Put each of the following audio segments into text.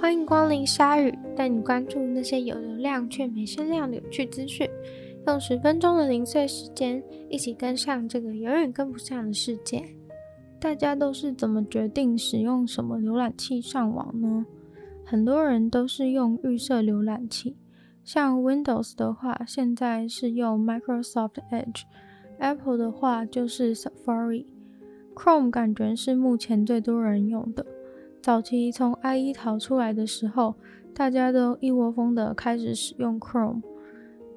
欢迎光临鲨鱼，带你关注那些有流量却没声量的有趣资讯。用十分钟的零碎时间，一起跟上这个永远跟不上的世界。大家都是怎么决定使用什么浏览器上网呢？很多人都是用预设浏览器，像 Windows 的话，现在是用 Microsoft Edge；Apple 的话就是 Safari；Chrome 感觉是目前最多人用的。早期从 IE 逃出来的时候，大家都一窝蜂的开始使用 Chrome，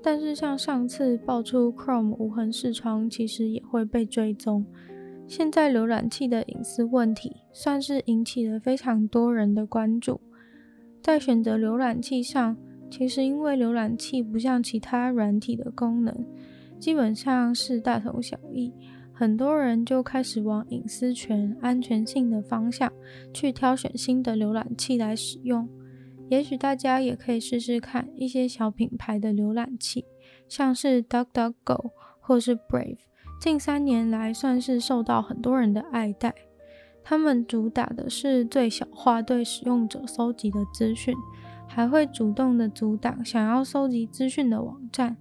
但是像上次爆出 Chrome 无痕视窗，其实也会被追踪。现在浏览器的隐私问题算是引起了非常多人的关注。在选择浏览器上，其实因为浏览器不像其他软体的功能，基本上是大同小异。很多人就开始往隐私权、安全性的方向去挑选新的浏览器来使用。也许大家也可以试试看一些小品牌的浏览器，像是 DuckDuckGo 或是 Brave，近三年来算是受到很多人的爱戴。他们主打的是最小化对使用者搜集的资讯，还会主动的阻挡想要搜集资讯的网站。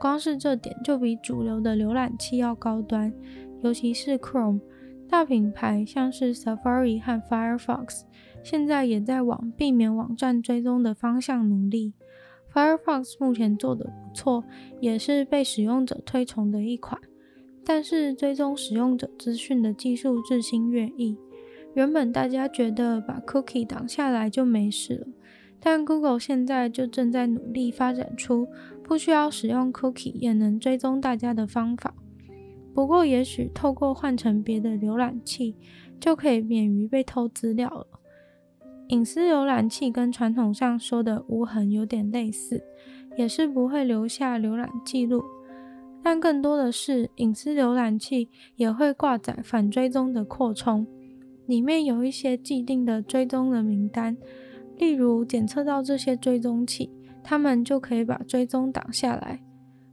光是这点就比主流的浏览器要高端，尤其是 Chrome，大品牌像是 Safari 和 Firefox，现在也在往避免网站追踪的方向努力。Firefox 目前做得不错，也是被使用者推崇的一款，但是追踪使用者资讯的技术日新月异，原本大家觉得把 Cookie 挡下来就没事了。但 Google 现在就正在努力发展出不需要使用 cookie 也能追踪大家的方法。不过，也许透过换成别的浏览器，就可以免于被偷资料了。隐私浏览器跟传统上说的无痕有点类似，也是不会留下浏览记录。但更多的是，隐私浏览器也会挂载反追踪的扩充，里面有一些既定的追踪的名单。例如检测到这些追踪器，他们就可以把追踪挡下来。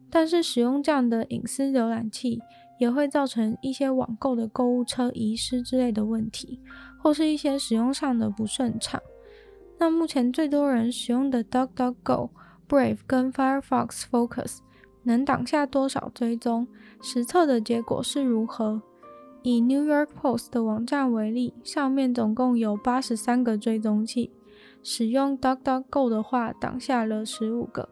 但是使用这样的隐私浏览器，也会造成一些网购的购物车遗失之类的问题，或是一些使用上的不顺畅。那目前最多人使用的 DuckDuckGo、Brave 跟 Firefox Focus 能挡下多少追踪？实测的结果是如何？以 New York Post 的网站为例，上面总共有八十三个追踪器。使用 DuckDuckGo 的话，挡下了十五个；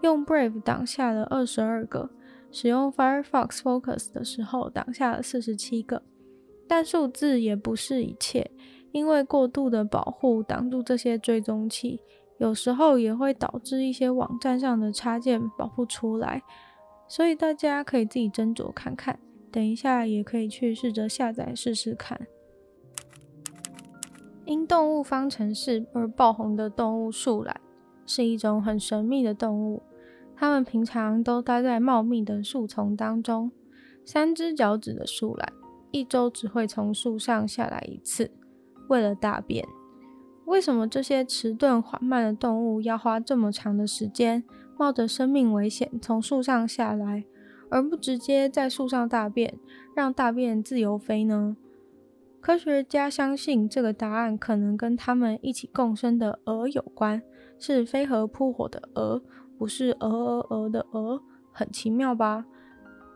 用 Brave 挡下了二十二个；使用 Firefox Focus 的时候，挡下了四十七个。但数字也不是一切，因为过度的保护挡住这些追踪器，有时候也会导致一些网站上的插件保不出来。所以大家可以自己斟酌看看，等一下也可以去试着下载试试看。因动物方程式而爆红的动物树懒，是一种很神秘的动物。它们平常都待在茂密的树丛当中。三只脚趾的树懒，一周只会从树上下来一次，为了大便。为什么这些迟钝缓慢的动物要花这么长的时间，冒着生命危险从树上下来，而不直接在树上大便，让大便自由飞呢？科学家相信这个答案可能跟他们一起共生的蛾有关，是飞蛾扑火的蛾，不是鹅鹅鹅的鹅，很奇妙吧？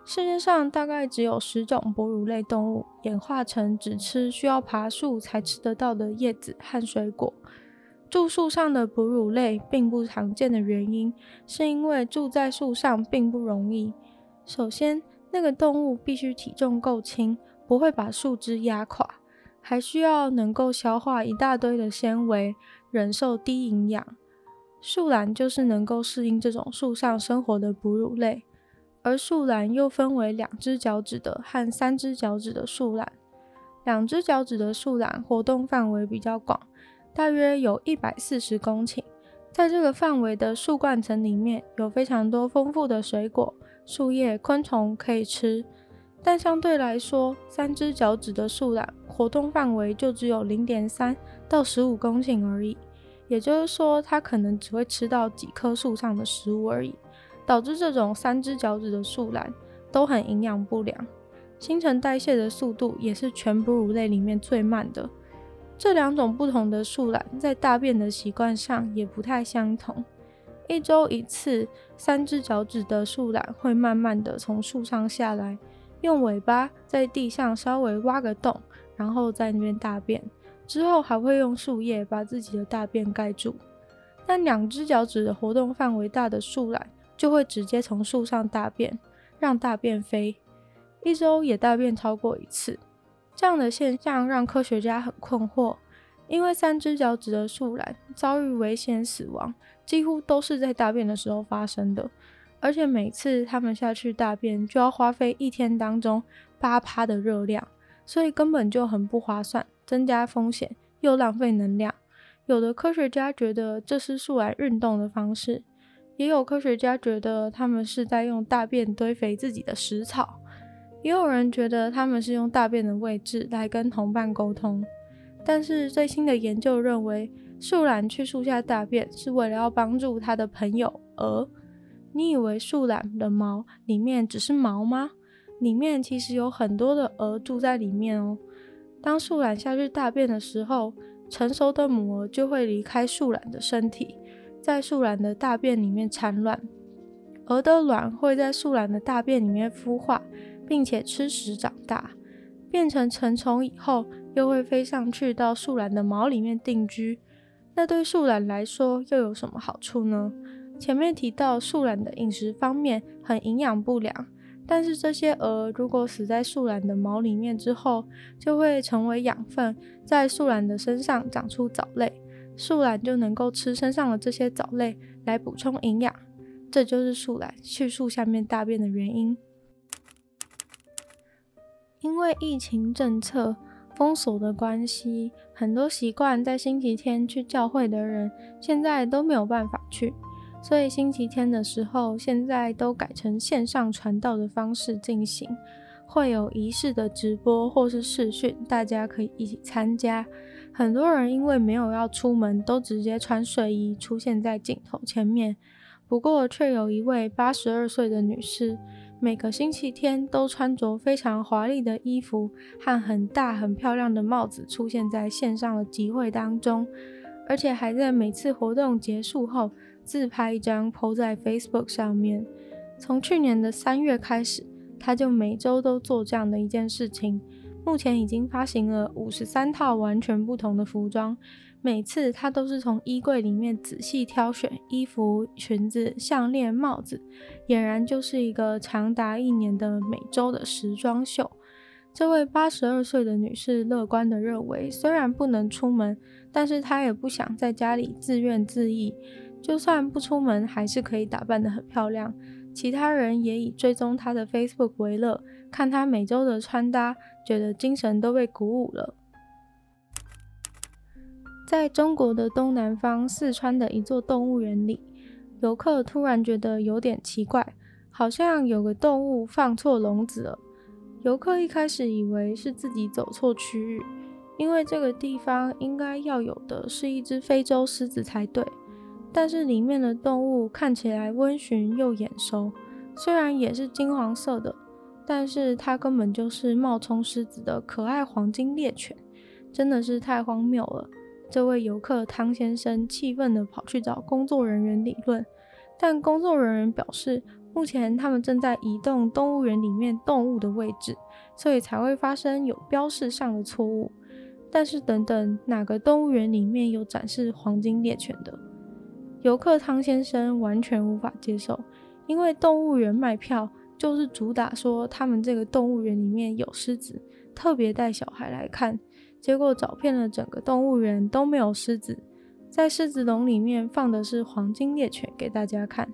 世界上大概只有十种哺乳类动物演化成只吃需要爬树才吃得到的叶子和水果。住树上的哺乳类并不常见的原因，是因为住在树上并不容易。首先，那个动物必须体重够轻。不会把树枝压垮，还需要能够消化一大堆的纤维，忍受低营养。树懒就是能够适应这种树上生活的哺乳类，而树懒又分为两只脚趾的和三只脚趾的树懒。两只脚趾的树懒活动范围比较广，大约有一百四十公顷。在这个范围的树冠层里面，有非常多丰富的水果、树叶、昆虫可以吃。但相对来说，三只脚趾的树懒活动范围就只有零点三到十五公顷而已，也就是说，它可能只会吃到几棵树上的食物而已，导致这种三只脚趾的树懒都很营养不良，新陈代谢的速度也是全哺乳类里面最慢的。这两种不同的树懒在大便的习惯上也不太相同。一周一次，三只脚趾的树懒会慢慢的从树上下来，用尾巴在地上稍微挖个洞，然后在那边大便。之后还会用树叶把自己的大便盖住。但两只脚趾的活动范围大的树懒就会直接从树上大便，让大便飞，一周也大便超过一次。这样的现象让科学家很困惑，因为三只脚趾的树懒遭遇危险死亡，几乎都是在大便的时候发生的，而且每次他们下去大便就要花费一天当中八趴的热量，所以根本就很不划算，增加风险又浪费能量。有的科学家觉得这是树懒运动的方式，也有科学家觉得他们是在用大便堆肥自己的食草。也有人觉得他们是用大便的位置来跟同伴沟通，但是最新的研究认为，树懒去树下大便是为了要帮助他的朋友蛾。你以为树懒的毛里面只是毛吗？里面其实有很多的蛾住在里面哦。当树懒下去大便的时候，成熟的母蛾就会离开树懒的身体，在树懒的大便里面产卵。蛾的卵会在树懒的大便里面孵化。并且吃食长大，变成成虫以后，又会飞上去到树懒的毛里面定居。那对树懒来说又有什么好处呢？前面提到树懒的饮食方面很营养不良，但是这些蛾如果死在树懒的毛里面之后，就会成为养分，在树懒的身上长出藻类，树懒就能够吃身上的这些藻类来补充营养。这就是树懒去树下面大便的原因。因为疫情政策封锁的关系，很多习惯在星期天去教会的人，现在都没有办法去，所以星期天的时候，现在都改成线上传道的方式进行，会有仪式的直播或是视讯，大家可以一起参加。很多人因为没有要出门，都直接穿睡衣出现在镜头前面，不过却有一位八十二岁的女士。每个星期天都穿着非常华丽的衣服和很大很漂亮的帽子出现在线上的集会当中，而且还在每次活动结束后自拍一张 po 在 Facebook 上面。从去年的三月开始，他就每周都做这样的一件事情。目前已经发行了五十三套完全不同的服装。每次他都是从衣柜里面仔细挑选衣服、裙子、项链、帽子，俨然就是一个长达一年的每周的时装秀。这位八十二岁的女士乐观地认为，虽然不能出门，但是她也不想在家里自怨自艾。就算不出门，还是可以打扮得很漂亮。其他人也以追踪她的 Facebook 为乐，看她每周的穿搭，觉得精神都被鼓舞了。在中国的东南方，四川的一座动物园里，游客突然觉得有点奇怪，好像有个动物放错笼子了。游客一开始以为是自己走错区域，因为这个地方应该要有的是一只非洲狮子才对。但是里面的动物看起来温驯又眼熟，虽然也是金黄色的，但是它根本就是冒充狮子的可爱黄金猎犬，真的是太荒谬了。这位游客汤先生气愤地跑去找工作人员理论，但工作人员表示，目前他们正在移动动物园里面动物的位置，所以才会发生有标示上的错误。但是等等，哪个动物园里面有展示黄金猎犬的？游客汤先生完全无法接受，因为动物园卖票就是主打说他们这个动物园里面有狮子，特别带小孩来看。结果找遍了整个动物园都没有狮子，在狮子笼里面放的是黄金猎犬给大家看，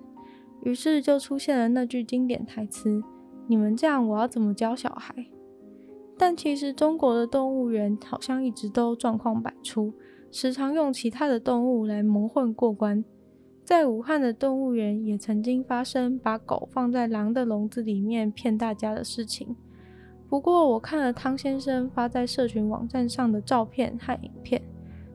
于是就出现了那句经典台词：“你们这样，我要怎么教小孩？”但其实中国的动物园好像一直都状况百出，时常用其他的动物来蒙混过关。在武汉的动物园也曾经发生把狗放在狼的笼子里面骗大家的事情。不过，我看了汤先生发在社群网站上的照片和影片，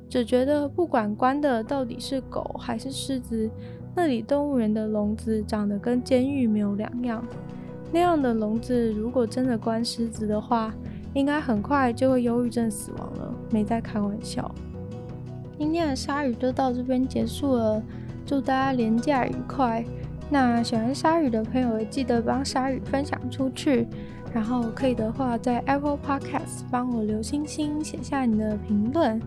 只觉得不管关的到底是狗还是狮子，那里动物园的笼子长得跟监狱没有两样。那样的笼子如果真的关狮子的话，应该很快就会忧郁症死亡了。没在开玩笑。今天的鲨鱼就到这边结束了，祝大家连假愉快。那喜欢鲨鱼的朋友，记得帮鲨鱼分享出去，然后可以的话，在 Apple Podcast 帮我留星星，写下你的评论。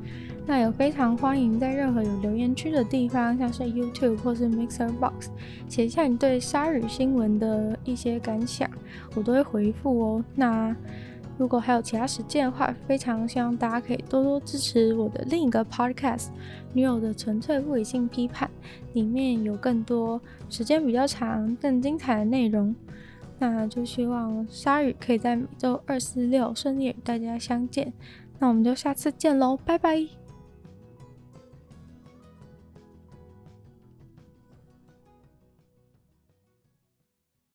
那也非常欢迎在任何有留言区的地方，像是 YouTube 或是 Mixer Box，写下你对鲨鱼新闻的一些感想，我都会回复哦。那如果还有其他时间的话，非常希望大家可以多多支持我的另一个 Podcast《女友的纯粹不理性批判》，里面有更多时间比较长、更精彩的内容。那就希望鲨鱼可以在每周二、四、六顺利与大家相见。那我们就下次见喽，拜拜。